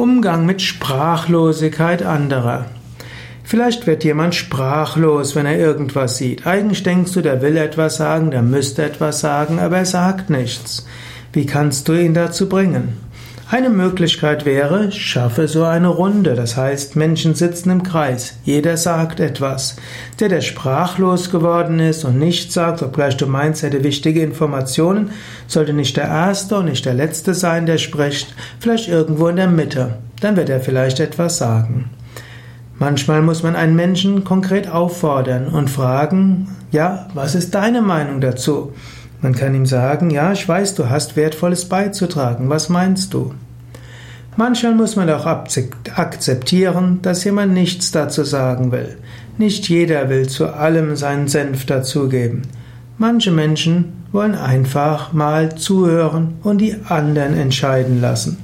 Umgang mit Sprachlosigkeit anderer. Vielleicht wird jemand sprachlos, wenn er irgendwas sieht. Eigentlich denkst du, der will etwas sagen, der müsste etwas sagen, aber er sagt nichts. Wie kannst du ihn dazu bringen? Eine Möglichkeit wäre, schaffe so eine Runde, das heißt, Menschen sitzen im Kreis, jeder sagt etwas. Der, der sprachlos geworden ist und nichts sagt, obgleich du meinst, er hätte wichtige Informationen, sollte nicht der Erste und nicht der Letzte sein, der spricht, vielleicht irgendwo in der Mitte. Dann wird er vielleicht etwas sagen. Manchmal muss man einen Menschen konkret auffordern und fragen, ja, was ist deine Meinung dazu? Man kann ihm sagen, ja, ich weiß, du hast Wertvolles beizutragen, was meinst du? Manchmal muss man auch akzeptieren, dass jemand nichts dazu sagen will. Nicht jeder will zu allem seinen Senf dazugeben. Manche Menschen wollen einfach mal zuhören und die anderen entscheiden lassen.